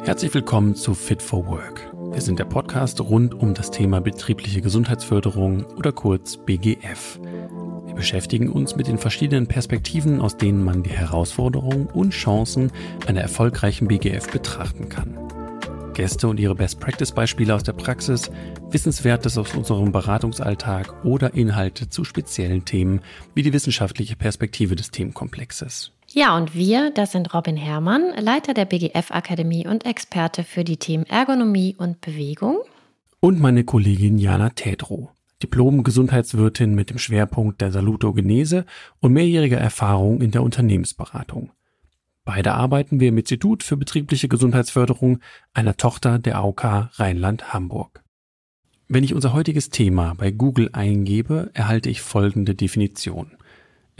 Herzlich willkommen zu Fit for Work. Wir sind der Podcast rund um das Thema betriebliche Gesundheitsförderung oder kurz BGF. Wir beschäftigen uns mit den verschiedenen Perspektiven, aus denen man die Herausforderungen und Chancen einer erfolgreichen BGF betrachten kann. Gäste und ihre Best-Practice-Beispiele aus der Praxis, Wissenswertes aus unserem Beratungsalltag oder Inhalte zu speziellen Themen wie die wissenschaftliche Perspektive des Themenkomplexes. Ja, und wir, das sind Robin Herrmann, Leiter der BGF-Akademie und Experte für die Themen Ergonomie und Bewegung. Und meine Kollegin Jana Tedrow, Diplom-Gesundheitswirtin mit dem Schwerpunkt der Salutogenese und mehrjähriger Erfahrung in der Unternehmensberatung. Beide arbeiten wir im Institut für betriebliche Gesundheitsförderung, einer Tochter der AOK Rheinland-Hamburg. Wenn ich unser heutiges Thema bei Google eingebe, erhalte ich folgende Definition.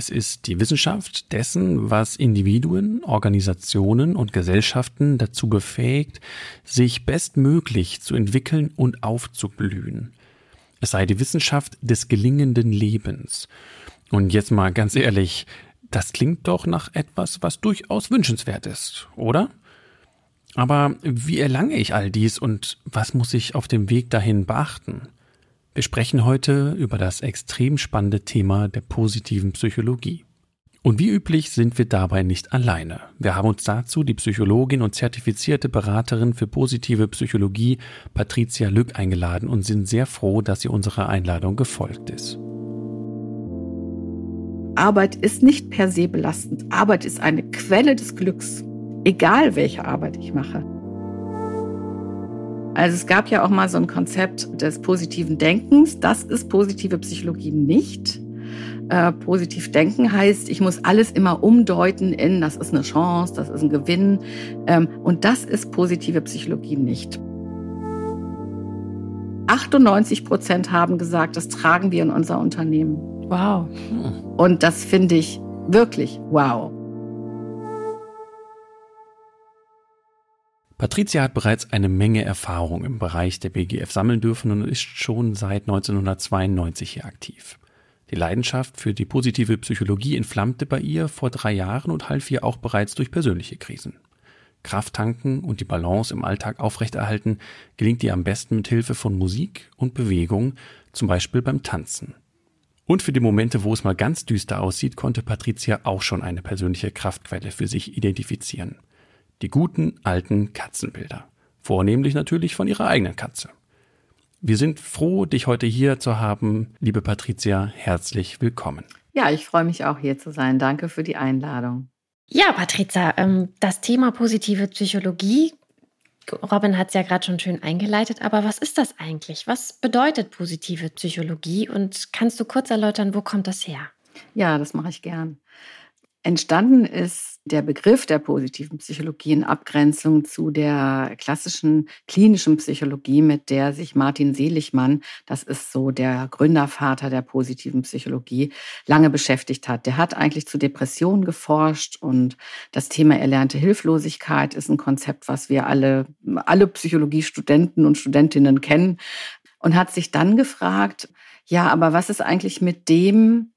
Es ist die Wissenschaft dessen, was Individuen, Organisationen und Gesellschaften dazu befähigt, sich bestmöglich zu entwickeln und aufzublühen. Es sei die Wissenschaft des gelingenden Lebens. Und jetzt mal ganz ehrlich, das klingt doch nach etwas, was durchaus wünschenswert ist, oder? Aber wie erlange ich all dies und was muss ich auf dem Weg dahin beachten? Wir sprechen heute über das extrem spannende Thema der positiven Psychologie. Und wie üblich sind wir dabei nicht alleine. Wir haben uns dazu die Psychologin und zertifizierte Beraterin für positive Psychologie Patricia Lück eingeladen und sind sehr froh, dass sie unserer Einladung gefolgt ist. Arbeit ist nicht per se belastend. Arbeit ist eine Quelle des Glücks, egal welche Arbeit ich mache. Also es gab ja auch mal so ein Konzept des positiven Denkens. Das ist positive Psychologie nicht. Äh, positiv denken heißt, ich muss alles immer umdeuten in, das ist eine Chance, das ist ein Gewinn. Ähm, und das ist positive Psychologie nicht. 98 Prozent haben gesagt, das tragen wir in unser Unternehmen. Wow. Und das finde ich wirklich wow. Patricia hat bereits eine Menge Erfahrung im Bereich der BGF sammeln dürfen und ist schon seit 1992 hier aktiv. Die Leidenschaft für die positive Psychologie entflammte bei ihr vor drei Jahren und half ihr auch bereits durch persönliche Krisen. Kraft tanken und die Balance im Alltag aufrechterhalten gelingt ihr am besten mit Hilfe von Musik und Bewegung, zum Beispiel beim Tanzen. Und für die Momente, wo es mal ganz düster aussieht, konnte Patricia auch schon eine persönliche Kraftquelle für sich identifizieren. Die guten alten Katzenbilder. Vornehmlich natürlich von ihrer eigenen Katze. Wir sind froh, dich heute hier zu haben. Liebe Patricia, herzlich willkommen. Ja, ich freue mich auch hier zu sein. Danke für die Einladung. Ja, Patricia, ähm, das Thema positive Psychologie Robin hat es ja gerade schon schön eingeleitet, aber was ist das eigentlich? Was bedeutet positive Psychologie und kannst du kurz erläutern, wo kommt das her? Ja, das mache ich gern. Entstanden ist der Begriff der positiven Psychologie in Abgrenzung zu der klassischen klinischen Psychologie, mit der sich Martin Seligmann, das ist so der Gründervater der positiven Psychologie, lange beschäftigt hat. Der hat eigentlich zu Depressionen geforscht und das Thema erlernte Hilflosigkeit ist ein Konzept, was wir alle, alle Psychologiestudenten und Studentinnen kennen und hat sich dann gefragt, ja, aber was ist eigentlich mit dem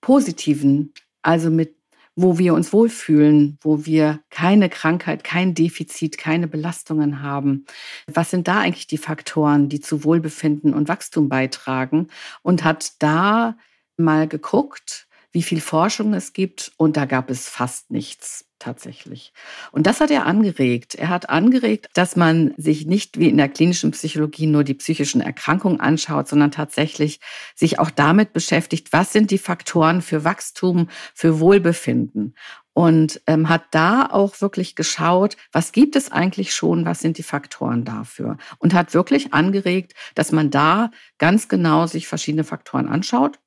Positiven, also mit wo wir uns wohlfühlen, wo wir keine Krankheit, kein Defizit, keine Belastungen haben. Was sind da eigentlich die Faktoren, die zu Wohlbefinden und Wachstum beitragen? Und hat da mal geguckt, wie viel Forschung es gibt und da gab es fast nichts tatsächlich. Und das hat er angeregt. Er hat angeregt, dass man sich nicht wie in der klinischen Psychologie nur die psychischen Erkrankungen anschaut, sondern tatsächlich sich auch damit beschäftigt, was sind die Faktoren für Wachstum, für Wohlbefinden. Und ähm, hat da auch wirklich geschaut, was gibt es eigentlich schon, was sind die Faktoren dafür. Und hat wirklich angeregt, dass man da ganz genau sich verschiedene Faktoren anschaut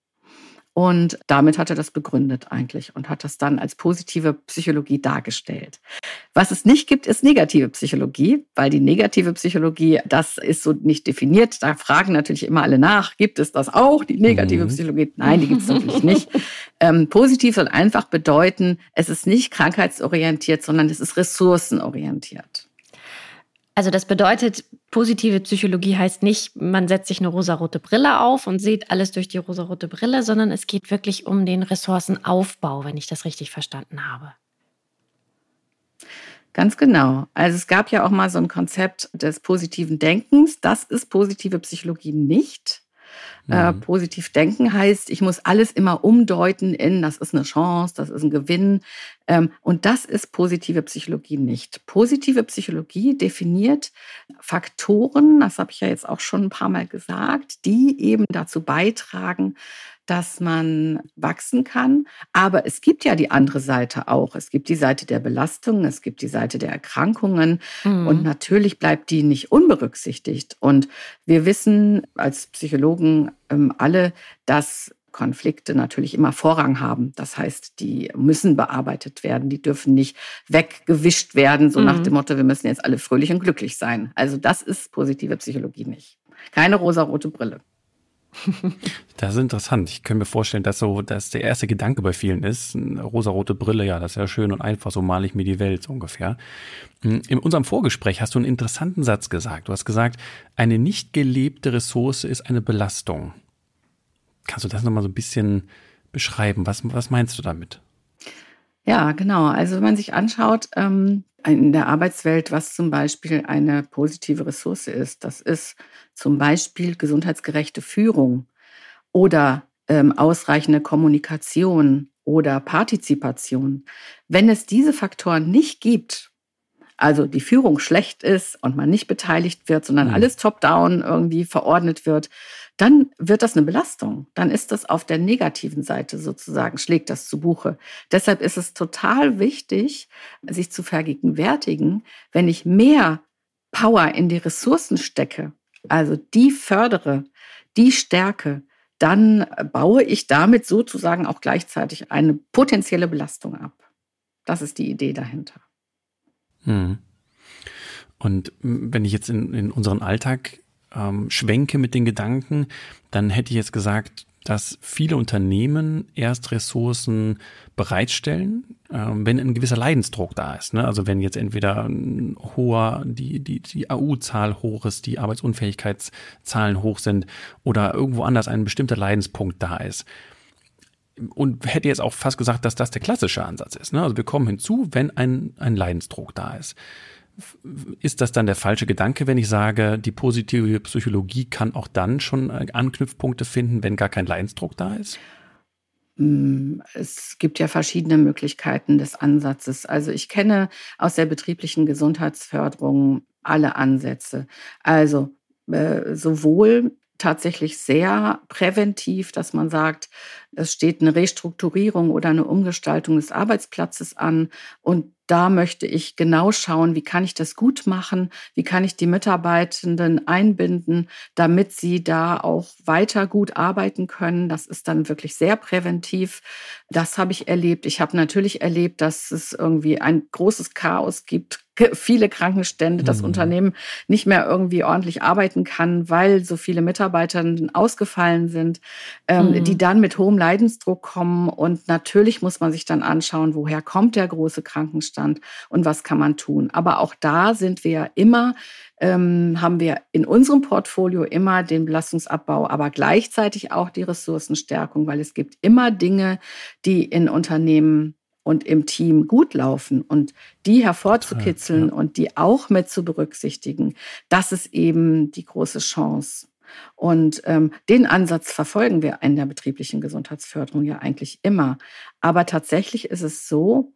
und damit hat er das begründet eigentlich und hat das dann als positive Psychologie dargestellt. Was es nicht gibt, ist negative Psychologie, weil die negative Psychologie, das ist so nicht definiert. Da fragen natürlich immer alle nach, gibt es das auch, die negative mhm. Psychologie? Nein, die gibt es natürlich nicht. Ähm, positiv soll einfach bedeuten, es ist nicht krankheitsorientiert, sondern es ist ressourcenorientiert. Also das bedeutet, positive Psychologie heißt nicht, man setzt sich eine rosarote Brille auf und sieht alles durch die rosarote Brille, sondern es geht wirklich um den Ressourcenaufbau, wenn ich das richtig verstanden habe. Ganz genau. Also es gab ja auch mal so ein Konzept des positiven Denkens. Das ist positive Psychologie nicht. Äh, mhm. Äh, positiv denken heißt, ich muss alles immer umdeuten in, das ist eine Chance, das ist ein Gewinn. Ähm, und das ist positive Psychologie nicht. Positive Psychologie definiert Faktoren, das habe ich ja jetzt auch schon ein paar Mal gesagt, die eben dazu beitragen, dass man wachsen kann. Aber es gibt ja die andere Seite auch. Es gibt die Seite der Belastung, es gibt die Seite der Erkrankungen mhm. und natürlich bleibt die nicht unberücksichtigt. Und wir wissen als Psychologen ähm, alle, dass Konflikte natürlich immer Vorrang haben. Das heißt, die müssen bearbeitet werden, die dürfen nicht weggewischt werden, so mhm. nach dem Motto, wir müssen jetzt alle fröhlich und glücklich sein. Also das ist positive Psychologie nicht. Keine rosarote Brille. Das ist interessant. Ich kann mir vorstellen, dass so, dass der erste Gedanke bei vielen ist, rosarote Brille, ja, das ist ja schön und einfach, so male ich mir die Welt so ungefähr. Hm, in unserem Vorgespräch hast du einen interessanten Satz gesagt. Du hast gesagt, eine nicht gelebte Ressource ist eine Belastung. Kannst du das nochmal so ein bisschen beschreiben? Was, was meinst du damit? Ja, genau. Also wenn man sich anschaut, ähm, in der Arbeitswelt, was zum Beispiel eine positive Ressource ist. Das ist zum Beispiel gesundheitsgerechte Führung oder ähm, ausreichende Kommunikation oder Partizipation. Wenn es diese Faktoren nicht gibt, also die Führung schlecht ist und man nicht beteiligt wird, sondern mhm. alles top-down irgendwie verordnet wird, dann wird das eine Belastung. Dann ist das auf der negativen Seite sozusagen, schlägt das zu Buche. Deshalb ist es total wichtig, sich zu vergegenwärtigen, wenn ich mehr Power in die Ressourcen stecke, also die fördere, die stärke, dann baue ich damit sozusagen auch gleichzeitig eine potenzielle Belastung ab. Das ist die Idee dahinter. Hm. Und wenn ich jetzt in, in unseren Alltag ähm, schwenke mit den Gedanken, dann hätte ich jetzt gesagt, dass viele Unternehmen erst Ressourcen bereitstellen, ähm, wenn ein gewisser Leidensdruck da ist. Ne? Also wenn jetzt entweder ein hoher, die, die, die AU-Zahl hoch ist, die Arbeitsunfähigkeitszahlen hoch sind oder irgendwo anders ein bestimmter Leidenspunkt da ist. Und hätte jetzt auch fast gesagt, dass das der klassische Ansatz ist. Ne? Also wir kommen hinzu, wenn ein, ein Leidensdruck da ist ist das dann der falsche Gedanke, wenn ich sage, die positive Psychologie kann auch dann schon Anknüpfpunkte finden, wenn gar kein Leidensdruck da ist? Mm, es gibt ja verschiedene Möglichkeiten des Ansatzes. Also ich kenne aus der betrieblichen Gesundheitsförderung alle Ansätze. Also äh, sowohl tatsächlich sehr präventiv, dass man sagt, es steht eine Restrukturierung oder eine Umgestaltung des Arbeitsplatzes an und da möchte ich genau schauen, wie kann ich das gut machen, wie kann ich die Mitarbeitenden einbinden, damit sie da auch weiter gut arbeiten können. Das ist dann wirklich sehr präventiv. Das habe ich erlebt. Ich habe natürlich erlebt, dass es irgendwie ein großes Chaos gibt, viele Krankenstände, das mhm. Unternehmen nicht mehr irgendwie ordentlich arbeiten kann, weil so viele Mitarbeiter ausgefallen sind, ähm, mhm. die dann mit hohem Leidensdruck kommen. Und natürlich muss man sich dann anschauen, woher kommt der große Krankenstand und was kann man tun. Aber auch da sind wir immer ähm, haben wir in unserem Portfolio immer den Belastungsabbau, aber gleichzeitig auch die Ressourcenstärkung, weil es gibt immer Dinge, die in Unternehmen und im Team gut laufen und die hervorzukitzeln ja. und die auch mit zu berücksichtigen, das ist eben die große Chance. Und ähm, den Ansatz verfolgen wir in der betrieblichen Gesundheitsförderung ja eigentlich immer. Aber tatsächlich ist es so,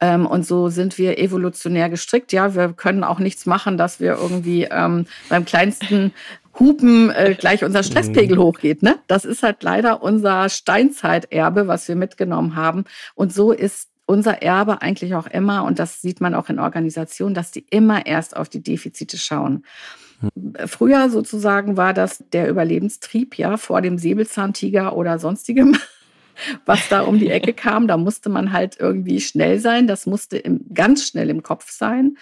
ähm, und so sind wir evolutionär gestrickt. Ja, wir können auch nichts machen, dass wir irgendwie ähm, beim kleinsten Hupen äh, gleich unser Stresspegel mhm. hochgeht. Ne? Das ist halt leider unser Steinzeiterbe, was wir mitgenommen haben. Und so ist unser Erbe eigentlich auch immer, und das sieht man auch in Organisationen, dass die immer erst auf die Defizite schauen. Früher sozusagen war das der Überlebenstrieb, ja, vor dem Säbelzahntiger oder sonstigem was da um die Ecke kam. Da musste man halt irgendwie schnell sein. Das musste im, ganz schnell im Kopf sein.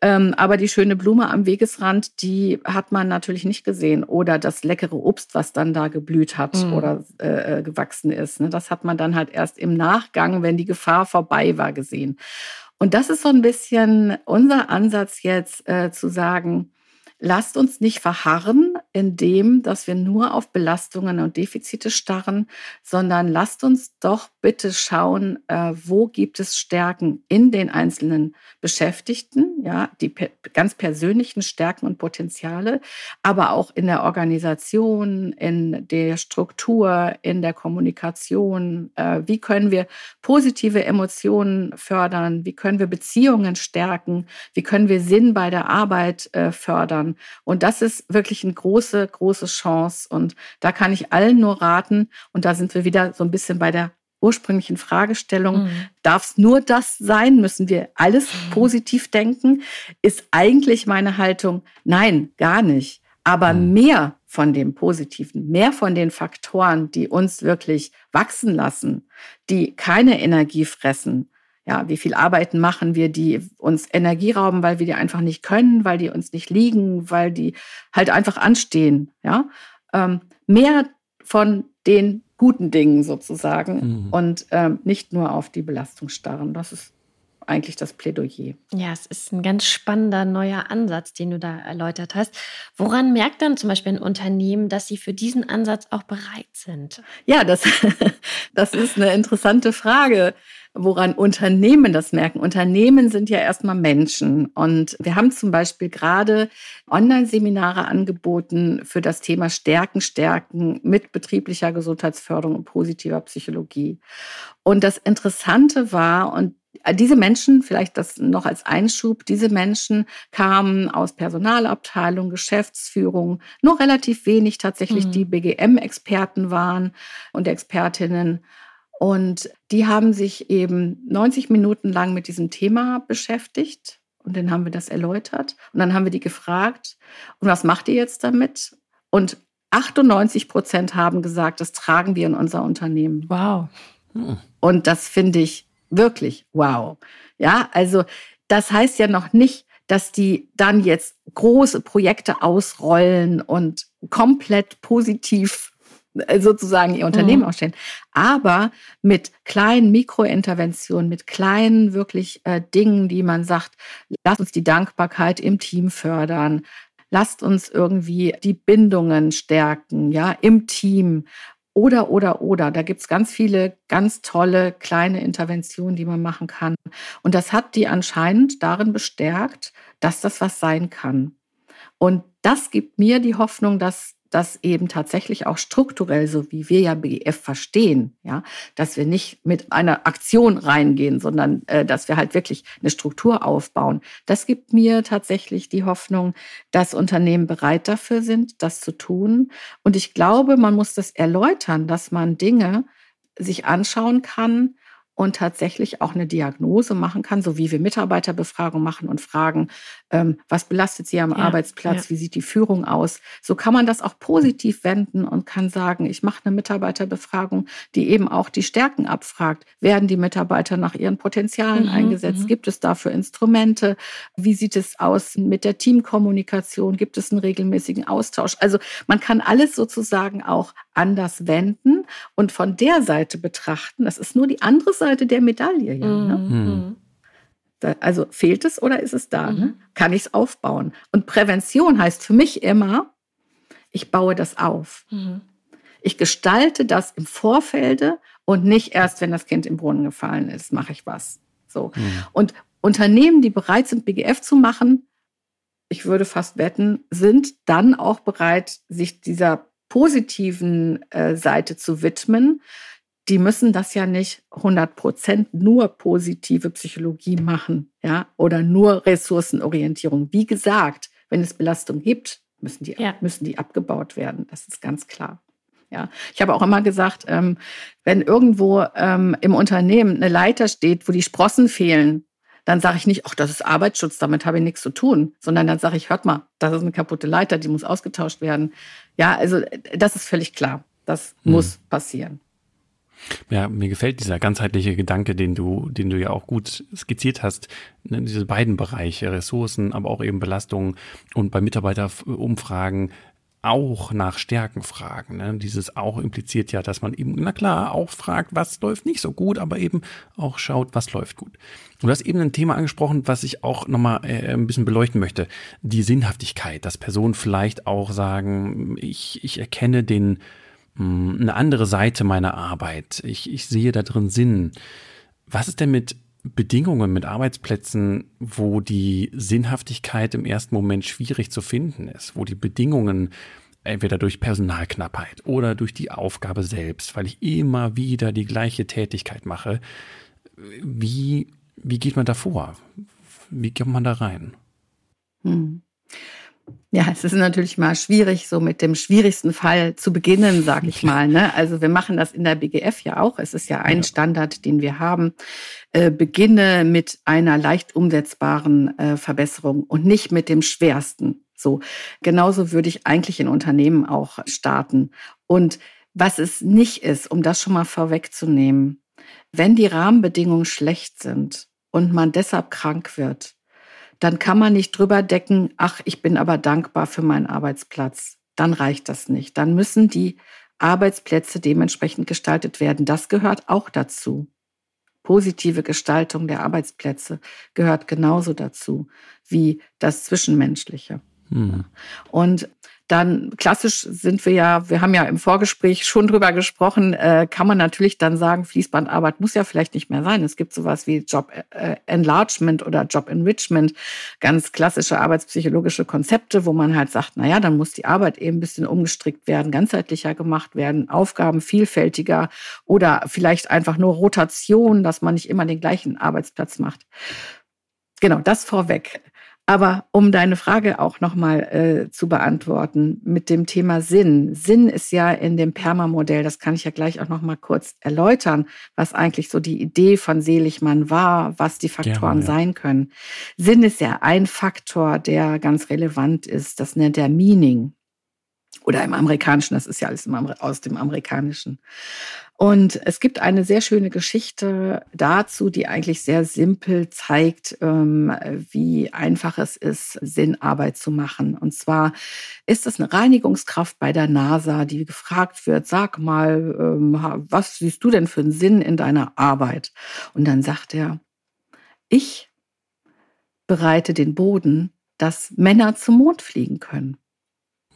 Ähm, aber die schöne Blume am Wegesrand, die hat man natürlich nicht gesehen. Oder das leckere Obst, was dann da geblüht hat mhm. oder äh, äh, gewachsen ist. Ne? Das hat man dann halt erst im Nachgang, wenn die Gefahr vorbei war, gesehen. Und das ist so ein bisschen unser Ansatz jetzt äh, zu sagen, lasst uns nicht verharren in dem, dass wir nur auf Belastungen und Defizite starren, sondern lasst uns doch bitte schauen, äh, wo gibt es Stärken in den einzelnen Beschäftigten, ja, die ganz persönlichen Stärken und Potenziale, aber auch in der Organisation, in der Struktur, in der Kommunikation. Äh, wie können wir positive Emotionen fördern? Wie können wir Beziehungen stärken? Wie können wir Sinn bei der Arbeit äh, fördern? Und das ist wirklich eine große, große Chance. Und da kann ich allen nur raten. Und da sind wir wieder so ein bisschen bei der ursprünglichen Fragestellung, mhm. darf es nur das sein? Müssen wir alles mhm. positiv denken? Ist eigentlich meine Haltung, nein, gar nicht. Aber mhm. mehr von dem Positiven, mehr von den Faktoren, die uns wirklich wachsen lassen, die keine Energie fressen. Ja, wie viel Arbeiten machen wir, die uns Energie rauben, weil wir die einfach nicht können, weil die uns nicht liegen, weil die halt einfach anstehen. Ja, ähm, mehr von den guten Dingen sozusagen mhm. und ähm, nicht nur auf die Belastung starren. Das ist eigentlich das Plädoyer. Ja, es ist ein ganz spannender neuer Ansatz, den du da erläutert hast. Woran merkt dann zum Beispiel ein Unternehmen, dass sie für diesen Ansatz auch bereit sind? Ja, das, das ist eine interessante Frage woran Unternehmen das merken. Unternehmen sind ja erstmal Menschen. Und wir haben zum Beispiel gerade Online-Seminare angeboten für das Thema Stärken, Stärken mit betrieblicher Gesundheitsförderung und positiver Psychologie. Und das Interessante war, und diese Menschen, vielleicht das noch als Einschub, diese Menschen kamen aus Personalabteilung, Geschäftsführung, nur relativ wenig tatsächlich mhm. die BGM-Experten waren und Expertinnen. Und die haben sich eben 90 Minuten lang mit diesem Thema beschäftigt. Und dann haben wir das erläutert. Und dann haben wir die gefragt, und was macht ihr jetzt damit? Und 98 Prozent haben gesagt, das tragen wir in unser Unternehmen. Wow. Hm. Und das finde ich wirklich wow. Ja, also das heißt ja noch nicht, dass die dann jetzt große Projekte ausrollen und komplett positiv sozusagen ihr Unternehmen mhm. ausstellen. Aber mit kleinen Mikrointerventionen, mit kleinen wirklich äh, Dingen, die man sagt, lasst uns die Dankbarkeit im Team fördern, lasst uns irgendwie die Bindungen stärken, ja, im Team. Oder, oder, oder. Da gibt's ganz viele ganz tolle kleine Interventionen, die man machen kann. Und das hat die anscheinend darin bestärkt, dass das was sein kann. Und das gibt mir die Hoffnung, dass dass eben tatsächlich auch strukturell, so wie wir ja BGF verstehen, ja, dass wir nicht mit einer Aktion reingehen, sondern äh, dass wir halt wirklich eine Struktur aufbauen. Das gibt mir tatsächlich die Hoffnung, dass Unternehmen bereit dafür sind, das zu tun. Und ich glaube, man muss das erläutern, dass man Dinge sich anschauen kann, und tatsächlich auch eine Diagnose machen kann, so wie wir Mitarbeiterbefragung machen und fragen, ähm, was belastet sie am ja, Arbeitsplatz, ja. wie sieht die Führung aus. So kann man das auch positiv wenden und kann sagen, ich mache eine Mitarbeiterbefragung, die eben auch die Stärken abfragt. Werden die Mitarbeiter nach ihren Potenzialen mhm, eingesetzt? Mhm. Gibt es dafür Instrumente? Wie sieht es aus mit der Teamkommunikation? Gibt es einen regelmäßigen Austausch? Also man kann alles sozusagen auch anders wenden und von der Seite betrachten. Das ist nur die andere Seite der Medaille. Ja, ne? mhm. mhm. Also fehlt es oder ist es da? Ne? Mhm. Ne? Kann ich es aufbauen? Und Prävention heißt für mich immer, ich baue das auf. Mhm. Ich gestalte das im Vorfelde und nicht erst, wenn das Kind im Brunnen gefallen ist, mache ich was. So. Mhm. Und Unternehmen, die bereit sind, BGF zu machen, ich würde fast wetten, sind dann auch bereit, sich dieser positiven äh, Seite zu widmen, die müssen das ja nicht 100 Prozent nur positive Psychologie machen, ja, oder nur Ressourcenorientierung. Wie gesagt, wenn es Belastung gibt, müssen die, ja. müssen die abgebaut werden. Das ist ganz klar. Ja, ich habe auch immer gesagt, ähm, wenn irgendwo ähm, im Unternehmen eine Leiter steht, wo die Sprossen fehlen, dann sage ich nicht, ach, das ist Arbeitsschutz, damit habe ich nichts zu tun, sondern dann sage ich, hört mal, das ist eine kaputte Leiter, die muss ausgetauscht werden. Ja, also das ist völlig klar. Das hm. muss passieren. Ja, mir gefällt dieser ganzheitliche Gedanke, den du, den du ja auch gut skizziert hast. Ne, diese beiden Bereiche, Ressourcen, aber auch eben Belastungen und bei Mitarbeiterumfragen auch nach Stärken fragen. Ne? Dieses auch impliziert ja, dass man eben, na klar, auch fragt, was läuft nicht so gut, aber eben auch schaut, was läuft gut. Du hast eben ein Thema angesprochen, was ich auch nochmal äh, ein bisschen beleuchten möchte. Die Sinnhaftigkeit, dass Personen vielleicht auch sagen, ich, ich erkenne den, mh, hm, eine andere Seite meiner Arbeit. Ich, ich sehe da drin Sinn. Was ist denn mit Bedingungen, mit Arbeitsplätzen, wo die Sinnhaftigkeit im ersten Moment schwierig zu finden ist, wo die Bedingungen entweder durch Personalknappheit oder durch die Aufgabe selbst, weil ich immer wieder die gleiche Tätigkeit mache. Wie, wie geht man da vor? Wie kommt man da rein? Hm. Ja, es ist natürlich mal schwierig, so mit dem schwierigsten Fall zu beginnen, sage ich mal. Ne? Also wir machen das in der BGF ja auch. Es ist ja ein ja. Standard, den wir haben. Äh, beginne mit einer leicht umsetzbaren äh, Verbesserung und nicht mit dem schwersten. So, genauso würde ich eigentlich in Unternehmen auch starten. Und was es nicht ist, um das schon mal vorwegzunehmen, wenn die Rahmenbedingungen schlecht sind und man deshalb krank wird, dann kann man nicht drüber decken, ach, ich bin aber dankbar für meinen Arbeitsplatz. Dann reicht das nicht. Dann müssen die Arbeitsplätze dementsprechend gestaltet werden. Das gehört auch dazu. Positive Gestaltung der Arbeitsplätze gehört genauso dazu wie das Zwischenmenschliche. Hm. Und dann klassisch sind wir ja, wir haben ja im Vorgespräch schon drüber gesprochen, äh, kann man natürlich dann sagen, Fließbandarbeit muss ja vielleicht nicht mehr sein. Es gibt sowas wie Job äh, Enlargement oder Job Enrichment, ganz klassische arbeitspsychologische Konzepte, wo man halt sagt, na ja, dann muss die Arbeit eben ein bisschen umgestrickt werden, ganzheitlicher gemacht werden, Aufgaben vielfältiger oder vielleicht einfach nur Rotation, dass man nicht immer den gleichen Arbeitsplatz macht. Genau, das vorweg. Aber um deine Frage auch nochmal äh, zu beantworten mit dem Thema Sinn. Sinn ist ja in dem Perma-Modell, das kann ich ja gleich auch nochmal kurz erläutern, was eigentlich so die Idee von Seligmann war, was die Faktoren ja, ja. sein können. Sinn ist ja ein Faktor, der ganz relevant ist. Das nennt er Meaning. Oder im Amerikanischen, das ist ja alles aus dem Amerikanischen. Und es gibt eine sehr schöne Geschichte dazu, die eigentlich sehr simpel zeigt, ähm, wie einfach es ist, Sinnarbeit zu machen. Und zwar ist es eine Reinigungskraft bei der NASA, die gefragt wird, sag mal, ähm, was siehst du denn für einen Sinn in deiner Arbeit? Und dann sagt er, ich bereite den Boden, dass Männer zum Mond fliegen können.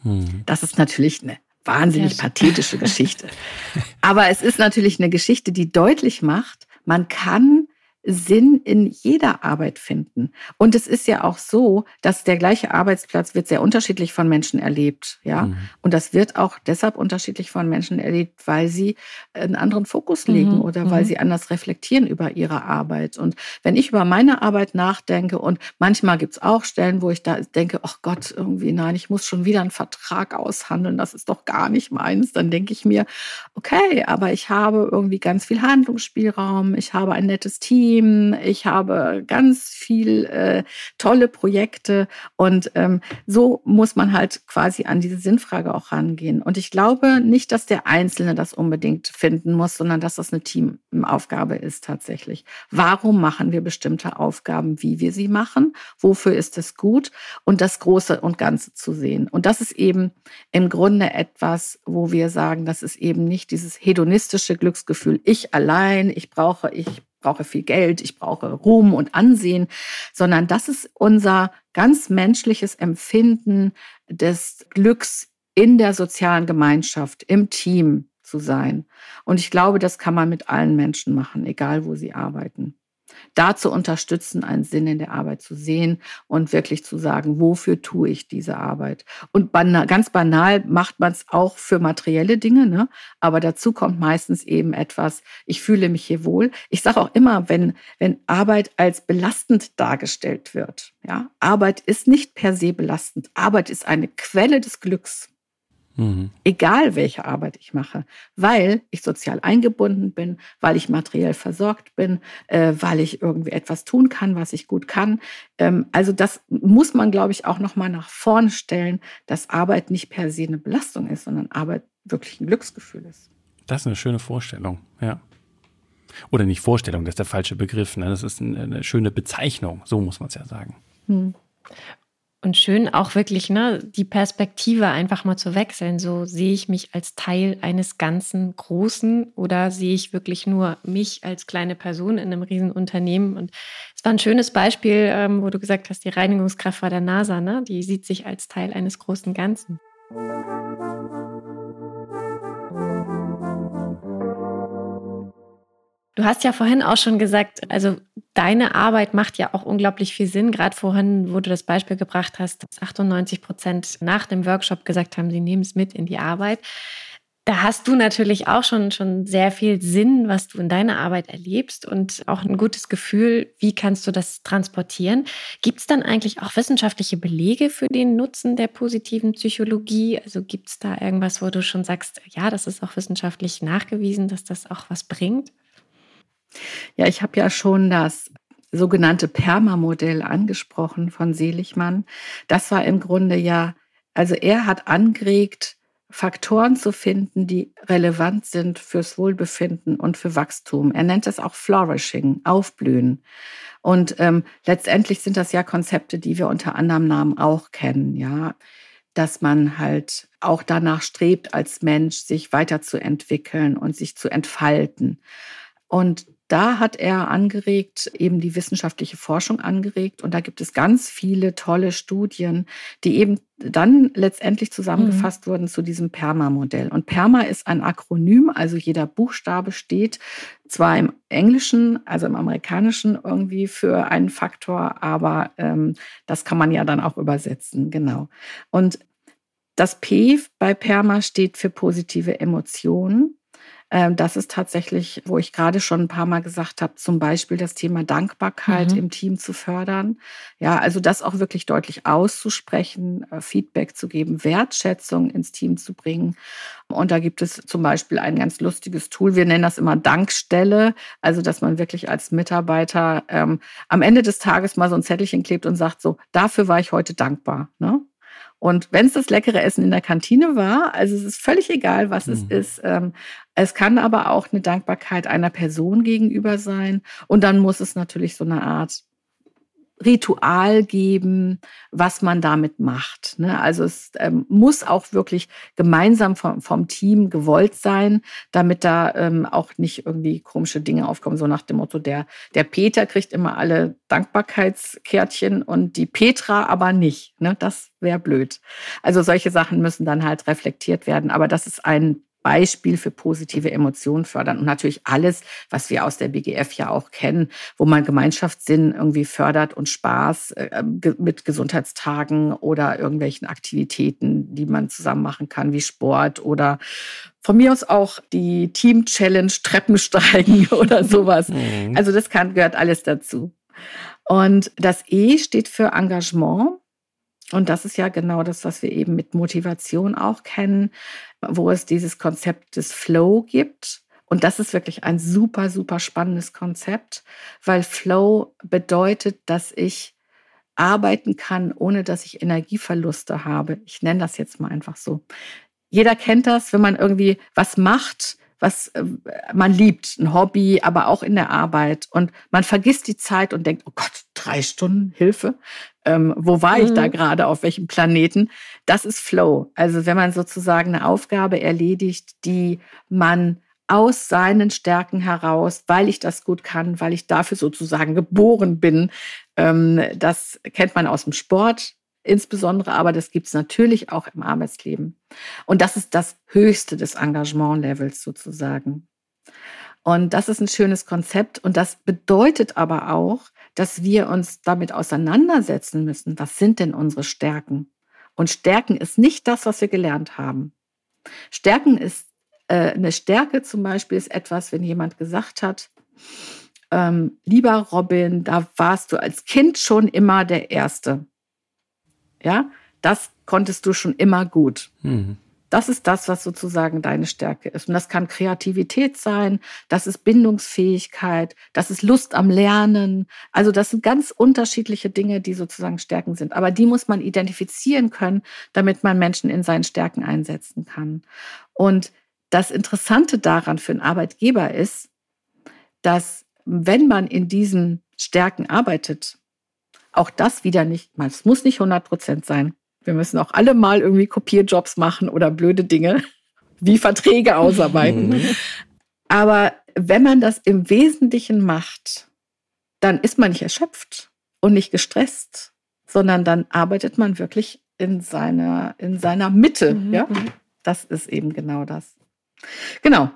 Hm. Das ist natürlich eine wahnsinnig pathetische Geschichte. Aber es ist natürlich eine Geschichte, die deutlich macht, man kann Sinn in jeder Arbeit finden. Und es ist ja auch so, dass der gleiche Arbeitsplatz wird sehr unterschiedlich von Menschen erlebt, ja. Mhm. Und das wird auch deshalb unterschiedlich von Menschen erlebt, weil sie einen anderen Fokus legen mhm. oder weil mhm. sie anders reflektieren über ihre Arbeit. Und wenn ich über meine Arbeit nachdenke und manchmal gibt es auch Stellen, wo ich da denke, ach Gott, irgendwie nein, ich muss schon wieder einen Vertrag aushandeln, das ist doch gar nicht meins, dann denke ich mir, okay, aber ich habe irgendwie ganz viel Handlungsspielraum, ich habe ein nettes Team, Team, ich habe ganz viel äh, tolle Projekte und ähm, so muss man halt quasi an diese Sinnfrage auch rangehen. Und ich glaube nicht, dass der Einzelne das unbedingt finden muss, sondern dass das eine Teamaufgabe ist tatsächlich. Warum machen wir bestimmte Aufgaben, wie wir sie machen? Wofür ist es gut? Und das Große und Ganze zu sehen. Und das ist eben im Grunde etwas, wo wir sagen, das ist eben nicht dieses hedonistische Glücksgefühl. Ich allein, ich brauche, ich brauche viel Geld, ich brauche Ruhm und Ansehen, sondern das ist unser ganz menschliches Empfinden des Glücks in der sozialen Gemeinschaft, im Team zu sein. Und ich glaube, das kann man mit allen Menschen machen, egal wo sie arbeiten da zu unterstützen, einen Sinn in der Arbeit zu sehen und wirklich zu sagen, wofür tue ich diese Arbeit? Und banal, ganz banal macht man es auch für materielle Dinge, ne? aber dazu kommt meistens eben etwas, ich fühle mich hier wohl. Ich sage auch immer, wenn, wenn Arbeit als belastend dargestellt wird, ja, Arbeit ist nicht per se belastend. Arbeit ist eine Quelle des Glücks. Mhm. Egal welche Arbeit ich mache, weil ich sozial eingebunden bin, weil ich materiell versorgt bin, äh, weil ich irgendwie etwas tun kann, was ich gut kann. Ähm, also das muss man, glaube ich, auch noch mal nach vorne stellen, dass Arbeit nicht per se eine Belastung ist, sondern Arbeit wirklich ein Glücksgefühl ist. Das ist eine schöne Vorstellung, ja. Oder nicht Vorstellung, das ist der falsche Begriff. Ne? Das ist eine, eine schöne Bezeichnung, so muss man es ja sagen. Hm. Und schön auch wirklich, ne, die Perspektive einfach mal zu wechseln. So sehe ich mich als Teil eines ganzen Großen oder sehe ich wirklich nur mich als kleine Person in einem Riesenunternehmen? Und es war ein schönes Beispiel, ähm, wo du gesagt hast, die Reinigungskraft war der NASA, ne? Die sieht sich als Teil eines großen Ganzen. Du hast ja vorhin auch schon gesagt, also deine Arbeit macht ja auch unglaublich viel Sinn. Gerade vorhin, wo du das Beispiel gebracht hast, dass 98 Prozent nach dem Workshop gesagt haben, sie nehmen es mit in die Arbeit. Da hast du natürlich auch schon, schon sehr viel Sinn, was du in deiner Arbeit erlebst und auch ein gutes Gefühl, wie kannst du das transportieren. Gibt es dann eigentlich auch wissenschaftliche Belege für den Nutzen der positiven Psychologie? Also gibt es da irgendwas, wo du schon sagst, ja, das ist auch wissenschaftlich nachgewiesen, dass das auch was bringt? Ja, ich habe ja schon das sogenannte Perma-Modell angesprochen von Seligmann. Das war im Grunde ja, also er hat angeregt, Faktoren zu finden, die relevant sind fürs Wohlbefinden und für Wachstum. Er nennt es auch Flourishing, Aufblühen. Und ähm, letztendlich sind das ja Konzepte, die wir unter anderem Namen auch kennen, ja, dass man halt auch danach strebt, als Mensch sich weiterzuentwickeln und sich zu entfalten. Und da hat er angeregt, eben die wissenschaftliche Forschung angeregt. Und da gibt es ganz viele tolle Studien, die eben dann letztendlich zusammengefasst mhm. wurden zu diesem PERMA-Modell. Und PERMA ist ein Akronym, also jeder Buchstabe steht zwar im Englischen, also im Amerikanischen irgendwie für einen Faktor, aber ähm, das kann man ja dann auch übersetzen, genau. Und das P bei PERMA steht für positive Emotionen. Ähm, das ist tatsächlich, wo ich gerade schon ein paar Mal gesagt habe, zum Beispiel das Thema Dankbarkeit mhm. im Team zu fördern. Ja, also das auch wirklich deutlich auszusprechen, äh, Feedback zu geben, Wertschätzung ins Team zu bringen. Und da gibt es zum Beispiel ein ganz lustiges Tool. Wir nennen das immer Dankstelle. Also, dass man wirklich als Mitarbeiter ähm, am Ende des Tages mal so ein Zettelchen klebt und sagt so, dafür war ich heute dankbar. Ne? Und wenn es das leckere Essen in der Kantine war, also es ist völlig egal, was mhm. es ist. Ähm, es kann aber auch eine Dankbarkeit einer Person gegenüber sein. Und dann muss es natürlich so eine Art Ritual geben, was man damit macht. Ne? Also es ähm, muss auch wirklich gemeinsam vom, vom, Team gewollt sein, damit da ähm, auch nicht irgendwie komische Dinge aufkommen, so nach dem Motto, der, der Peter kriegt immer alle Dankbarkeitskärtchen und die Petra aber nicht. Ne? Das wäre blöd. Also solche Sachen müssen dann halt reflektiert werden. Aber das ist ein Beispiel für positive Emotionen fördern. Und natürlich alles, was wir aus der BGF ja auch kennen, wo man Gemeinschaftssinn irgendwie fördert und Spaß äh, mit Gesundheitstagen oder irgendwelchen Aktivitäten, die man zusammen machen kann, wie Sport oder von mir aus auch die Team Challenge Treppensteigen oder sowas. Mhm. Also das kann, gehört alles dazu. Und das E steht für Engagement. Und das ist ja genau das, was wir eben mit Motivation auch kennen, wo es dieses Konzept des Flow gibt. Und das ist wirklich ein super, super spannendes Konzept, weil Flow bedeutet, dass ich arbeiten kann, ohne dass ich Energieverluste habe. Ich nenne das jetzt mal einfach so. Jeder kennt das, wenn man irgendwie was macht, was äh, man liebt, ein Hobby, aber auch in der Arbeit. Und man vergisst die Zeit und denkt, oh Gott, drei Stunden Hilfe. Ähm, wo war mhm. ich da mhm. gerade, auf welchem Planeten? Das ist Flow. Also wenn man sozusagen eine Aufgabe erledigt, die man aus seinen Stärken heraus, weil ich das gut kann, weil ich dafür sozusagen geboren bin. Ähm, das kennt man aus dem Sport insbesondere, aber das gibt es natürlich auch im Arbeitsleben. Und das ist das Höchste des Engagement-Levels sozusagen. Und das ist ein schönes Konzept. Und das bedeutet aber auch, dass wir uns damit auseinandersetzen müssen. Was sind denn unsere Stärken? Und Stärken ist nicht das, was wir gelernt haben. Stärken ist äh, eine Stärke zum Beispiel ist etwas, wenn jemand gesagt hat, ähm, lieber Robin, da warst du als Kind schon immer der Erste. Ja, das konntest du schon immer gut. Mhm. Das ist das, was sozusagen deine Stärke ist. Und das kann Kreativität sein, das ist Bindungsfähigkeit, das ist Lust am Lernen. Also das sind ganz unterschiedliche Dinge, die sozusagen Stärken sind. Aber die muss man identifizieren können, damit man Menschen in seinen Stärken einsetzen kann. Und das Interessante daran für einen Arbeitgeber ist, dass wenn man in diesen Stärken arbeitet, Auch das wieder nicht, es muss nicht 100 Prozent sein. Wir müssen auch alle mal irgendwie Kopierjobs machen oder blöde Dinge wie Verträge ausarbeiten. Mhm. Aber wenn man das im Wesentlichen macht, dann ist man nicht erschöpft und nicht gestresst, sondern dann arbeitet man wirklich in seiner, in seiner Mitte. Mhm. Ja? Mhm. Das ist eben genau das. Genau.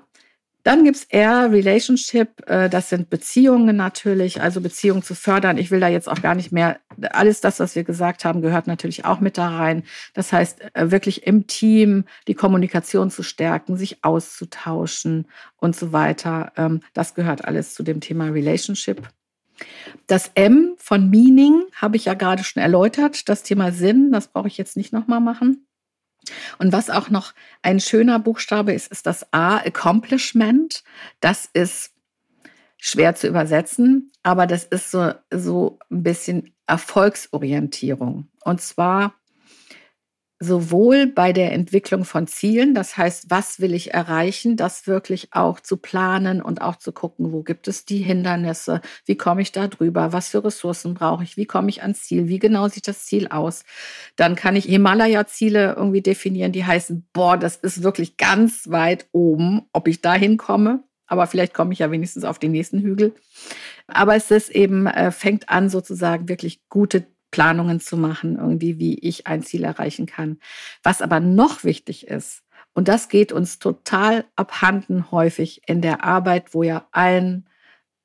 Dann gibt es eher Relationship, äh, das sind Beziehungen natürlich, also Beziehungen zu fördern. Ich will da jetzt auch gar nicht mehr, alles das, was wir gesagt haben, gehört natürlich auch mit da rein. Das heißt, äh, wirklich im Team die Kommunikation zu stärken, sich auszutauschen und so weiter. Ähm, das gehört alles zu dem Thema Relationship. Das M von Meaning habe ich ja gerade schon erläutert. Das Thema Sinn, das brauche ich jetzt nicht nochmal machen. Und was auch noch ein schöner Buchstabe ist, ist das A, Accomplishment. Das ist schwer zu übersetzen, aber das ist so, so ein bisschen Erfolgsorientierung. Und zwar sowohl bei der Entwicklung von Zielen, das heißt, was will ich erreichen, das wirklich auch zu planen und auch zu gucken, wo gibt es die Hindernisse, wie komme ich da drüber, was für Ressourcen brauche ich, wie komme ich ans Ziel, wie genau sieht das Ziel aus. Dann kann ich Himalaya-Ziele irgendwie definieren, die heißen, boah, das ist wirklich ganz weit oben, ob ich da hinkomme, aber vielleicht komme ich ja wenigstens auf den nächsten Hügel. Aber es ist eben, äh, fängt an sozusagen wirklich gute Planungen zu machen, irgendwie, wie ich ein Ziel erreichen kann. Was aber noch wichtig ist, und das geht uns total abhanden häufig in der Arbeit, wo ja ein,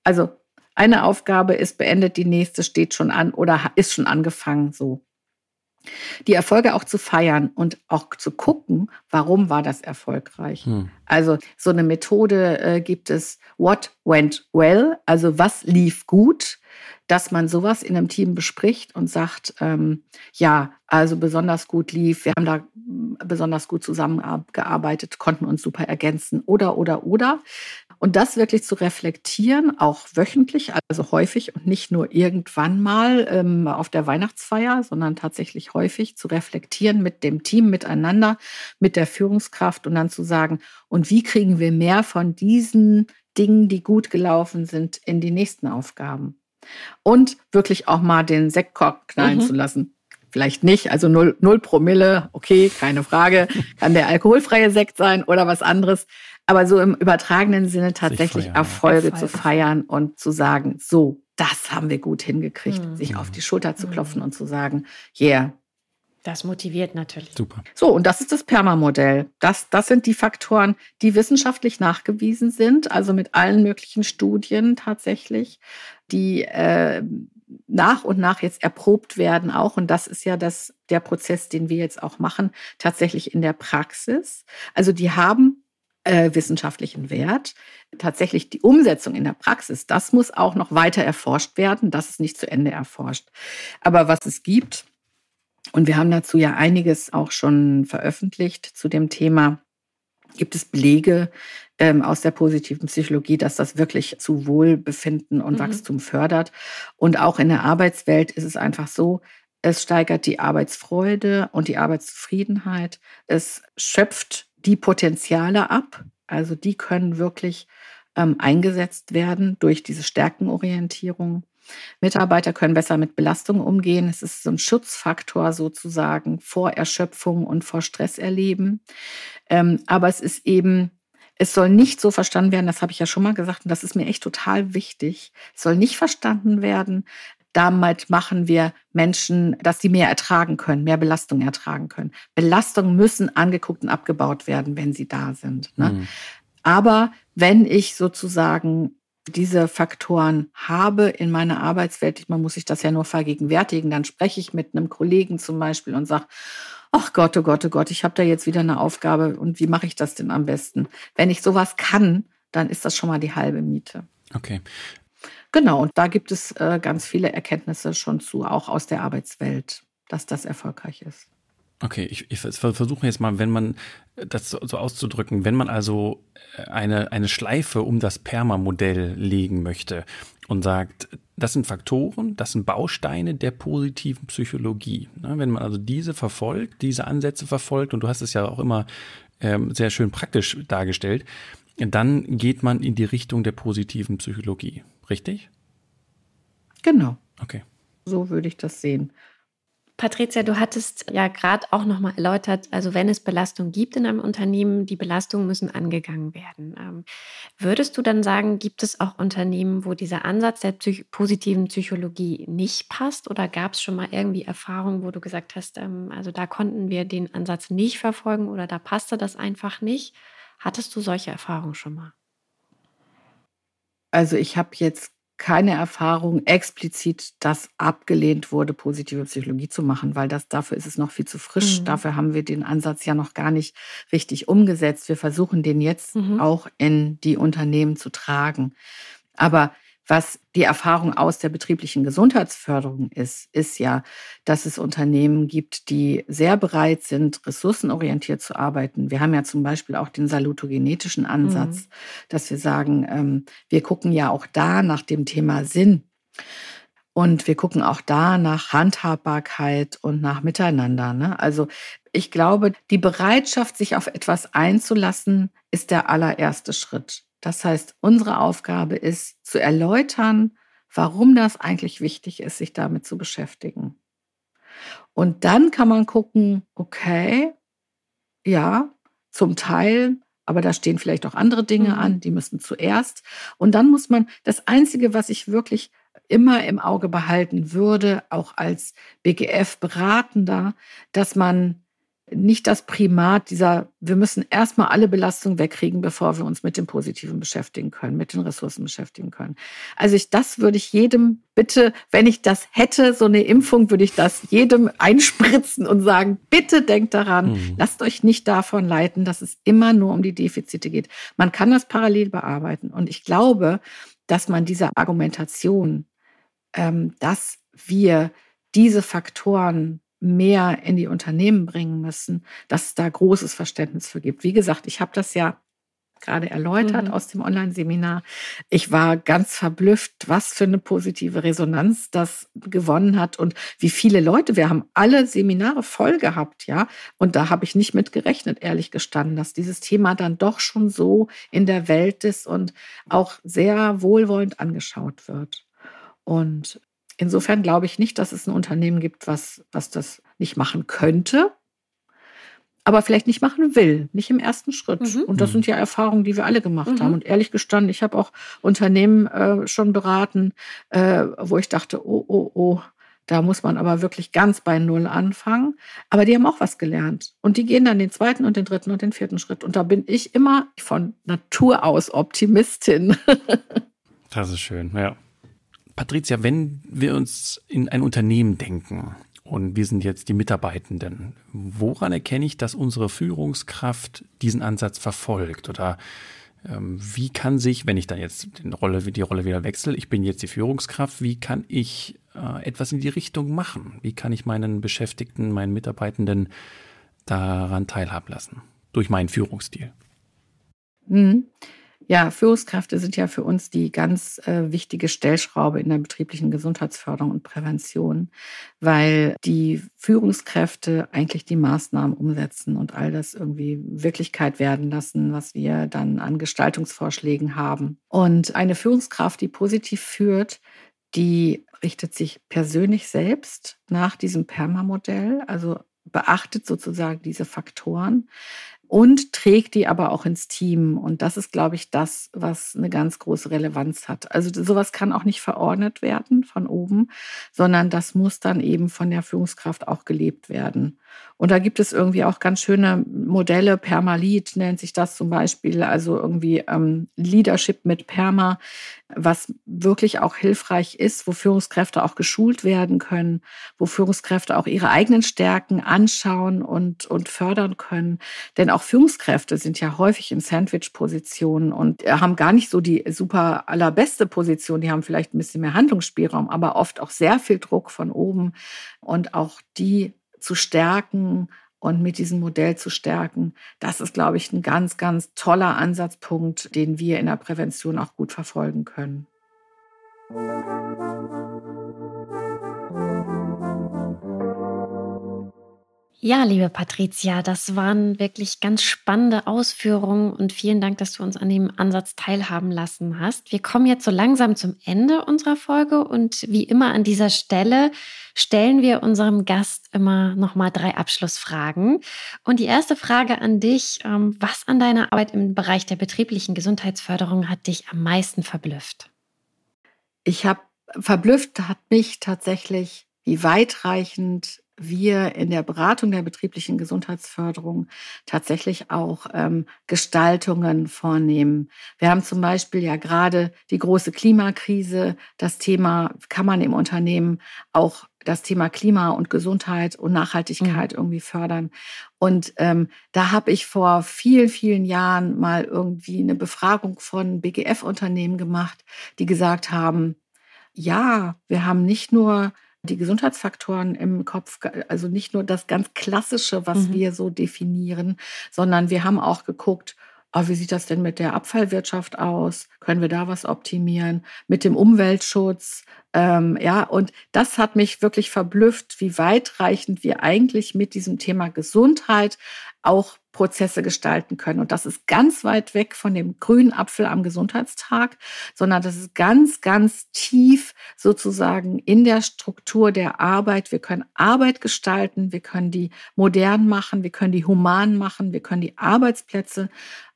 also eine Aufgabe ist beendet, die nächste steht schon an oder ist schon angefangen, so. Die Erfolge auch zu feiern und auch zu gucken, warum war das erfolgreich. Hm. Also so eine Methode äh, gibt es, what went well, also was lief gut dass man sowas in einem Team bespricht und sagt, ähm, ja, also besonders gut lief, wir haben da besonders gut zusammengearbeitet, konnten uns super ergänzen oder, oder, oder. Und das wirklich zu reflektieren, auch wöchentlich, also häufig und nicht nur irgendwann mal ähm, auf der Weihnachtsfeier, sondern tatsächlich häufig zu reflektieren mit dem Team miteinander, mit der Führungskraft und dann zu sagen, und wie kriegen wir mehr von diesen Dingen, die gut gelaufen sind, in die nächsten Aufgaben? Und wirklich auch mal den Sektkork knallen mhm. zu lassen. Vielleicht nicht, also null, null Promille, okay, keine Frage. Kann der alkoholfreie Sekt sein oder was anderes. Aber so im übertragenen Sinne tatsächlich feiern, Erfolge ja. zu feiern und zu sagen, so, das haben wir gut hingekriegt, mhm. sich auf die Schulter zu klopfen mhm. und zu sagen, yeah, das motiviert natürlich. Super. So, und das ist das Perma-Modell. Das, das sind die Faktoren, die wissenschaftlich nachgewiesen sind, also mit allen möglichen Studien tatsächlich, die äh, nach und nach jetzt erprobt werden auch. Und das ist ja das, der Prozess, den wir jetzt auch machen, tatsächlich in der Praxis. Also die haben äh, wissenschaftlichen Wert. Tatsächlich die Umsetzung in der Praxis, das muss auch noch weiter erforscht werden. Das ist nicht zu Ende erforscht. Aber was es gibt, und wir haben dazu ja einiges auch schon veröffentlicht zu dem Thema. Gibt es Belege ähm, aus der positiven Psychologie, dass das wirklich zu Wohlbefinden und mhm. Wachstum fördert? Und auch in der Arbeitswelt ist es einfach so, es steigert die Arbeitsfreude und die Arbeitszufriedenheit. Es schöpft die Potenziale ab. Also die können wirklich ähm, eingesetzt werden durch diese Stärkenorientierung. Mitarbeiter können besser mit Belastungen umgehen. Es ist so ein Schutzfaktor sozusagen vor Erschöpfung und vor Stress erleben. Ähm, aber es ist eben, es soll nicht so verstanden werden, das habe ich ja schon mal gesagt, und das ist mir echt total wichtig. Es soll nicht verstanden werden, damit machen wir Menschen, dass sie mehr ertragen können, mehr Belastung ertragen können. Belastungen müssen angeguckt und abgebaut werden, wenn sie da sind. Ne? Mhm. Aber wenn ich sozusagen diese Faktoren habe in meiner Arbeitswelt, man muss sich das ja nur vergegenwärtigen, dann spreche ich mit einem Kollegen zum Beispiel und sage, ach Gott, oh Gott, oh Gott, ich habe da jetzt wieder eine Aufgabe und wie mache ich das denn am besten? Wenn ich sowas kann, dann ist das schon mal die halbe Miete. Okay. Genau, und da gibt es äh, ganz viele Erkenntnisse schon zu, auch aus der Arbeitswelt, dass das erfolgreich ist. Okay, ich, ich versuche jetzt mal, wenn man das so, so, auszudrücken, wenn man also äh, eine, eine Schleife um das Perma-Modell legen möchte und sagt, das sind Faktoren, das sind Bausteine der positiven Psychologie. Ne? Wenn man also diese verfolgt, diese Ansätze verfolgt, und du hast es ja auch immer ähm, sehr schön praktisch dargestellt, dann geht man in die Richtung der positiven Psychologie. Richtig? Genau. Okay. So würde ich das sehen. Patricia, du hattest ja gerade auch nochmal erläutert, also wenn es Belastung gibt in einem Unternehmen, die Belastungen müssen angegangen werden. Ähm, würdest du dann sagen, gibt es auch Unternehmen, wo dieser Ansatz der Psych positiven Psychologie nicht passt? Oder gab es schon mal irgendwie Erfahrungen, wo du gesagt hast, ähm, also da konnten wir den Ansatz nicht verfolgen oder da passte das einfach nicht? Hattest du solche Erfahrungen schon mal? Also ich habe jetzt keine Erfahrung explizit, dass abgelehnt wurde, positive Psychologie zu machen, weil das dafür ist es noch viel zu frisch. Mhm. Dafür haben wir den Ansatz ja noch gar nicht richtig umgesetzt. Wir versuchen den jetzt mhm. auch in die Unternehmen zu tragen. Aber was die Erfahrung aus der betrieblichen Gesundheitsförderung ist, ist ja, dass es Unternehmen gibt, die sehr bereit sind, ressourcenorientiert zu arbeiten. Wir haben ja zum Beispiel auch den salutogenetischen Ansatz, mhm. dass wir sagen, ähm, wir gucken ja auch da nach dem Thema Sinn. Und wir gucken auch da nach Handhabbarkeit und nach Miteinander. Ne? Also ich glaube, die Bereitschaft, sich auf etwas einzulassen, ist der allererste Schritt. Das heißt, unsere Aufgabe ist zu erläutern, warum das eigentlich wichtig ist, sich damit zu beschäftigen. Und dann kann man gucken, okay, ja, zum Teil, aber da stehen vielleicht auch andere Dinge mhm. an, die müssen zuerst. Und dann muss man, das Einzige, was ich wirklich immer im Auge behalten würde, auch als BGF-Beratender, dass man nicht das Primat dieser, wir müssen erstmal alle Belastungen wegkriegen, bevor wir uns mit dem Positiven beschäftigen können, mit den Ressourcen beschäftigen können. Also ich, das würde ich jedem bitte, wenn ich das hätte, so eine Impfung, würde ich das jedem einspritzen und sagen, bitte denkt daran, mhm. lasst euch nicht davon leiten, dass es immer nur um die Defizite geht. Man kann das parallel bearbeiten. Und ich glaube, dass man diese Argumentation, ähm, dass wir diese Faktoren mehr in die Unternehmen bringen müssen, dass es da großes Verständnis für gibt. Wie gesagt, ich habe das ja gerade erläutert mhm. aus dem Online-Seminar. Ich war ganz verblüfft, was für eine positive Resonanz das gewonnen hat und wie viele Leute. Wir haben alle Seminare voll gehabt, ja. Und da habe ich nicht mit gerechnet, ehrlich gestanden, dass dieses Thema dann doch schon so in der Welt ist und auch sehr wohlwollend angeschaut wird. Und Insofern glaube ich nicht, dass es ein Unternehmen gibt, was, was das nicht machen könnte, aber vielleicht nicht machen will, nicht im ersten Schritt. Mhm. Und das sind ja Erfahrungen, die wir alle gemacht mhm. haben. Und ehrlich gestanden, ich habe auch Unternehmen äh, schon beraten, äh, wo ich dachte, oh, oh, oh, da muss man aber wirklich ganz bei Null anfangen. Aber die haben auch was gelernt. Und die gehen dann den zweiten und den dritten und den vierten Schritt. Und da bin ich immer von Natur aus Optimistin. das ist schön, ja. Patricia, wenn wir uns in ein Unternehmen denken und wir sind jetzt die Mitarbeitenden, woran erkenne ich, dass unsere Führungskraft diesen Ansatz verfolgt? Oder ähm, wie kann sich, wenn ich dann jetzt die Rolle, die Rolle wieder wechsle, ich bin jetzt die Führungskraft, wie kann ich äh, etwas in die Richtung machen? Wie kann ich meinen Beschäftigten, meinen Mitarbeitenden daran teilhaben lassen? Durch meinen Führungsstil. Mhm. Ja, Führungskräfte sind ja für uns die ganz äh, wichtige Stellschraube in der betrieblichen Gesundheitsförderung und Prävention, weil die Führungskräfte eigentlich die Maßnahmen umsetzen und all das irgendwie Wirklichkeit werden lassen, was wir dann an Gestaltungsvorschlägen haben. Und eine Führungskraft, die positiv führt, die richtet sich persönlich selbst nach diesem PERMA-Modell, also beachtet sozusagen diese Faktoren, und trägt die aber auch ins Team. Und das ist, glaube ich, das, was eine ganz große Relevanz hat. Also sowas kann auch nicht verordnet werden von oben, sondern das muss dann eben von der Führungskraft auch gelebt werden. Und da gibt es irgendwie auch ganz schöne Modelle. Permalit nennt sich das zum Beispiel, also irgendwie ähm, Leadership mit Perma, was wirklich auch hilfreich ist, wo Führungskräfte auch geschult werden können, wo Führungskräfte auch ihre eigenen Stärken anschauen und, und fördern können. Denn auch Führungskräfte sind ja häufig in Sandwich-Positionen und haben gar nicht so die super allerbeste Position. Die haben vielleicht ein bisschen mehr Handlungsspielraum, aber oft auch sehr viel Druck von oben. Und auch die zu stärken und mit diesem Modell zu stärken, das ist, glaube ich, ein ganz, ganz toller Ansatzpunkt, den wir in der Prävention auch gut verfolgen können. Ja, liebe Patricia, das waren wirklich ganz spannende Ausführungen und vielen Dank, dass du uns an dem Ansatz teilhaben lassen hast. Wir kommen jetzt so langsam zum Ende unserer Folge und wie immer an dieser Stelle stellen wir unserem Gast immer noch mal drei Abschlussfragen. Und die erste Frage an dich: ähm, Was an deiner Arbeit im Bereich der betrieblichen Gesundheitsförderung hat dich am meisten verblüfft? Ich habe verblüfft hat mich tatsächlich, wie weitreichend wir in der Beratung der betrieblichen Gesundheitsförderung tatsächlich auch ähm, Gestaltungen vornehmen. Wir haben zum Beispiel ja gerade die große Klimakrise. Das Thema kann man im Unternehmen auch das Thema Klima und Gesundheit und Nachhaltigkeit mhm. irgendwie fördern. Und ähm, da habe ich vor vielen, vielen Jahren mal irgendwie eine Befragung von BGF-Unternehmen gemacht, die gesagt haben, ja, wir haben nicht nur die Gesundheitsfaktoren im Kopf, also nicht nur das ganz Klassische, was mhm. wir so definieren, sondern wir haben auch geguckt, oh, wie sieht das denn mit der Abfallwirtschaft aus? Können wir da was optimieren? Mit dem Umweltschutz? Ähm, ja, und das hat mich wirklich verblüfft, wie weitreichend wir eigentlich mit diesem Thema Gesundheit auch Prozesse gestalten können. Und das ist ganz weit weg von dem grünen Apfel am Gesundheitstag, sondern das ist ganz, ganz tief sozusagen in der Struktur der Arbeit. Wir können Arbeit gestalten, wir können die modern machen, wir können die human machen, wir können die Arbeitsplätze,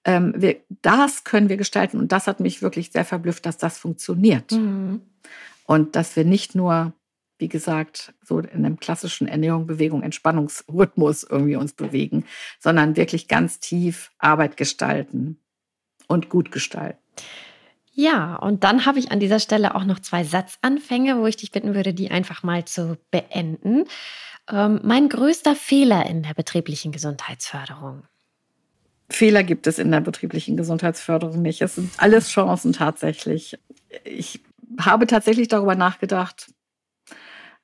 ähm, wir, das können wir gestalten. Und das hat mich wirklich sehr verblüfft, dass das funktioniert. Mhm. Und dass wir nicht nur wie gesagt, so in einem klassischen Ernährung, Bewegung, Entspannungsrhythmus irgendwie uns bewegen, sondern wirklich ganz tief Arbeit gestalten und gut gestalten. Ja, und dann habe ich an dieser Stelle auch noch zwei Satzanfänge, wo ich dich bitten würde, die einfach mal zu beenden. Ähm, mein größter Fehler in der betrieblichen Gesundheitsförderung. Fehler gibt es in der betrieblichen Gesundheitsförderung nicht. Es sind alles Chancen tatsächlich. Ich habe tatsächlich darüber nachgedacht,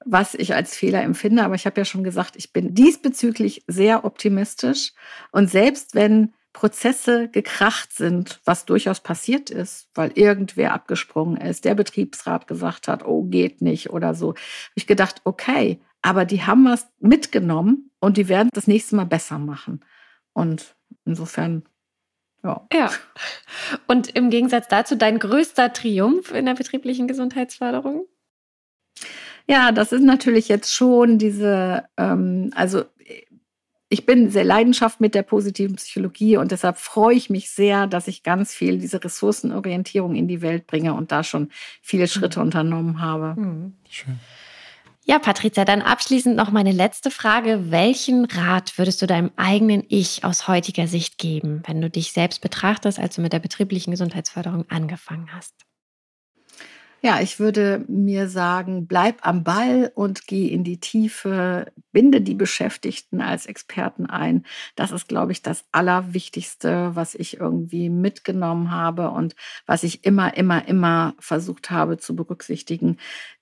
was ich als Fehler empfinde. Aber ich habe ja schon gesagt, ich bin diesbezüglich sehr optimistisch. Und selbst wenn Prozesse gekracht sind, was durchaus passiert ist, weil irgendwer abgesprungen ist, der Betriebsrat gesagt hat, oh, geht nicht oder so, habe ich gedacht, okay, aber die haben was mitgenommen und die werden das nächste Mal besser machen. Und insofern ja. ja. Und im Gegensatz dazu dein größter Triumph in der betrieblichen Gesundheitsförderung? Ja, das ist natürlich jetzt schon diese, ähm, also ich bin sehr leidenschaft mit der positiven Psychologie und deshalb freue ich mich sehr, dass ich ganz viel diese Ressourcenorientierung in die Welt bringe und da schon viele Schritte mhm. unternommen habe. Mhm. Schön. Ja, Patricia, dann abschließend noch meine letzte Frage. Welchen Rat würdest du deinem eigenen Ich aus heutiger Sicht geben, wenn du dich selbst betrachtest, als du mit der betrieblichen Gesundheitsförderung angefangen hast? Ja, ich würde mir sagen, bleib am Ball und geh in die Tiefe, binde die Beschäftigten als Experten ein. Das ist, glaube ich, das Allerwichtigste, was ich irgendwie mitgenommen habe und was ich immer, immer, immer versucht habe zu berücksichtigen.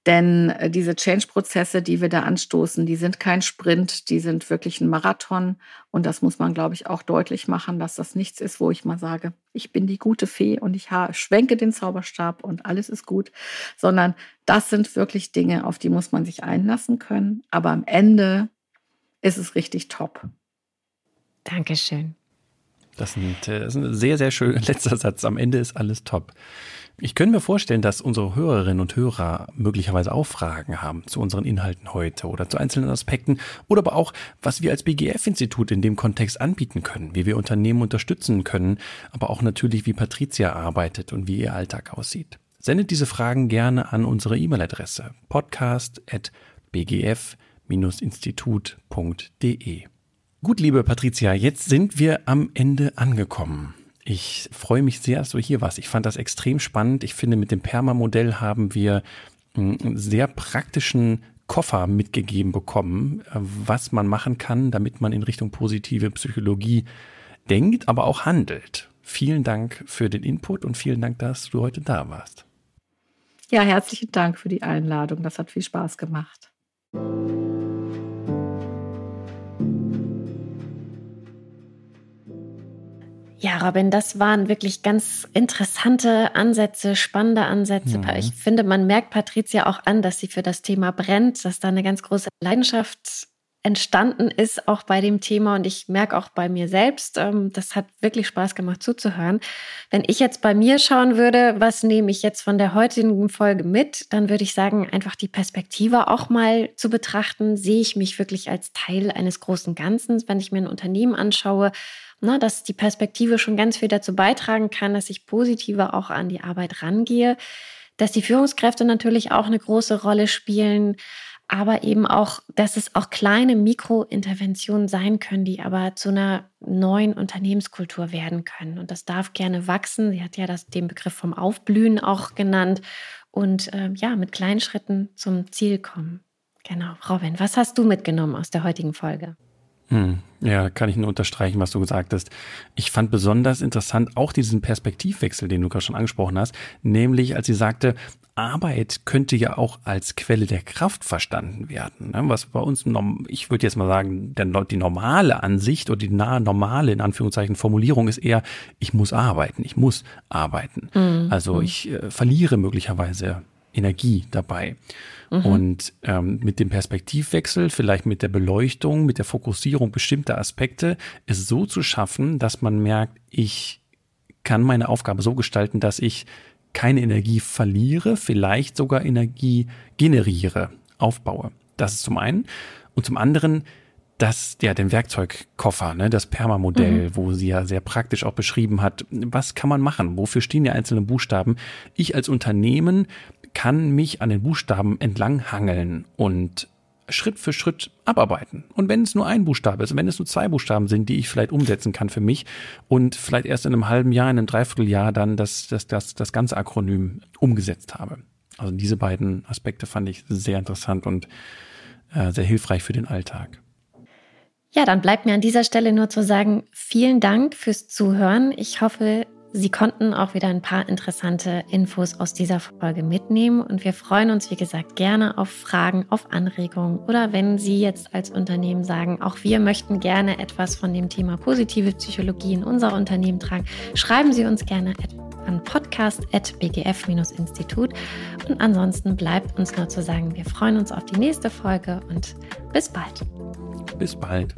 Denn äh, diese Change-Prozesse, die wir da anstoßen, die sind kein Sprint, die sind wirklich ein Marathon. Und das muss man, glaube ich, auch deutlich machen, dass das nichts ist, wo ich mal sage, ich bin die gute Fee und ich schwenke den Zauberstab und alles ist gut, sondern das sind wirklich Dinge, auf die muss man sich einlassen können. Aber am Ende ist es richtig top. Dankeschön. Das ist ein sehr, sehr schöner letzter Satz. Am Ende ist alles top. Ich könnte mir vorstellen, dass unsere Hörerinnen und Hörer möglicherweise auch Fragen haben zu unseren Inhalten heute oder zu einzelnen Aspekten oder aber auch, was wir als BGF-Institut in dem Kontext anbieten können, wie wir Unternehmen unterstützen können, aber auch natürlich, wie Patricia arbeitet und wie ihr Alltag aussieht. Sendet diese Fragen gerne an unsere E-Mail-Adresse podcast.bgf-institut.de. Gut, liebe Patricia, jetzt sind wir am Ende angekommen. Ich freue mich sehr, dass du hier warst. Ich fand das extrem spannend. Ich finde, mit dem Perma-Modell haben wir einen sehr praktischen Koffer mitgegeben bekommen, was man machen kann, damit man in Richtung positive Psychologie denkt, aber auch handelt. Vielen Dank für den Input und vielen Dank, dass du heute da warst. Ja, herzlichen Dank für die Einladung. Das hat viel Spaß gemacht. Ja, Robin, das waren wirklich ganz interessante Ansätze, spannende Ansätze. Mhm. Ich finde, man merkt Patricia auch an, dass sie für das Thema brennt, dass da eine ganz große Leidenschaft entstanden ist, auch bei dem Thema. Und ich merke auch bei mir selbst, ähm, das hat wirklich Spaß gemacht zuzuhören. Wenn ich jetzt bei mir schauen würde, was nehme ich jetzt von der heutigen Folge mit, dann würde ich sagen, einfach die Perspektive auch mal zu betrachten. Sehe ich mich wirklich als Teil eines großen Ganzen, wenn ich mir ein Unternehmen anschaue? Na, dass die Perspektive schon ganz viel dazu beitragen kann, dass ich positiver auch an die Arbeit rangehe, dass die Führungskräfte natürlich auch eine große Rolle spielen, aber eben auch, dass es auch kleine Mikrointerventionen sein können, die aber zu einer neuen Unternehmenskultur werden können. Und das darf gerne wachsen. Sie hat ja das, den Begriff vom Aufblühen auch genannt und äh, ja, mit kleinen Schritten zum Ziel kommen. Genau. Robin, was hast du mitgenommen aus der heutigen Folge? Hm, ja, kann ich nur unterstreichen, was du gesagt hast. Ich fand besonders interessant auch diesen Perspektivwechsel, den du gerade schon angesprochen hast, nämlich als sie sagte, Arbeit könnte ja auch als Quelle der Kraft verstanden werden. Ne? Was bei uns, ich würde jetzt mal sagen, die normale Ansicht oder die nahe normale, in Anführungszeichen, Formulierung ist eher, ich muss arbeiten, ich muss arbeiten. Mhm. Also mhm. ich äh, verliere möglicherweise Energie dabei. Mhm. Und ähm, mit dem Perspektivwechsel, vielleicht mit der Beleuchtung, mit der Fokussierung bestimmter Aspekte, es so zu schaffen, dass man merkt, ich kann meine Aufgabe so gestalten, dass ich keine Energie verliere, vielleicht sogar Energie generiere, aufbaue. Das ist zum einen. Und zum anderen, das, ja, den Werkzeugkoffer, ne, das Perma-Modell, mhm. wo sie ja sehr praktisch auch beschrieben hat, was kann man machen? Wofür stehen die einzelnen Buchstaben? Ich als Unternehmen kann mich an den Buchstaben entlang hangeln und Schritt für Schritt abarbeiten. Und wenn es nur ein Buchstabe ist, wenn es nur zwei Buchstaben sind, die ich vielleicht umsetzen kann für mich und vielleicht erst in einem halben Jahr, in einem Dreivierteljahr dann das, das, das, das ganze Akronym umgesetzt habe. Also diese beiden Aspekte fand ich sehr interessant und äh, sehr hilfreich für den Alltag. Ja, dann bleibt mir an dieser Stelle nur zu sagen, vielen Dank fürs Zuhören. Ich hoffe, Sie konnten auch wieder ein paar interessante Infos aus dieser Folge mitnehmen und wir freuen uns, wie gesagt, gerne auf Fragen, auf Anregungen oder wenn Sie jetzt als Unternehmen sagen, auch wir möchten gerne etwas von dem Thema positive Psychologie in unser Unternehmen tragen, schreiben Sie uns gerne an podcast.bgf-institut und ansonsten bleibt uns nur zu sagen, wir freuen uns auf die nächste Folge und bis bald. Bis bald.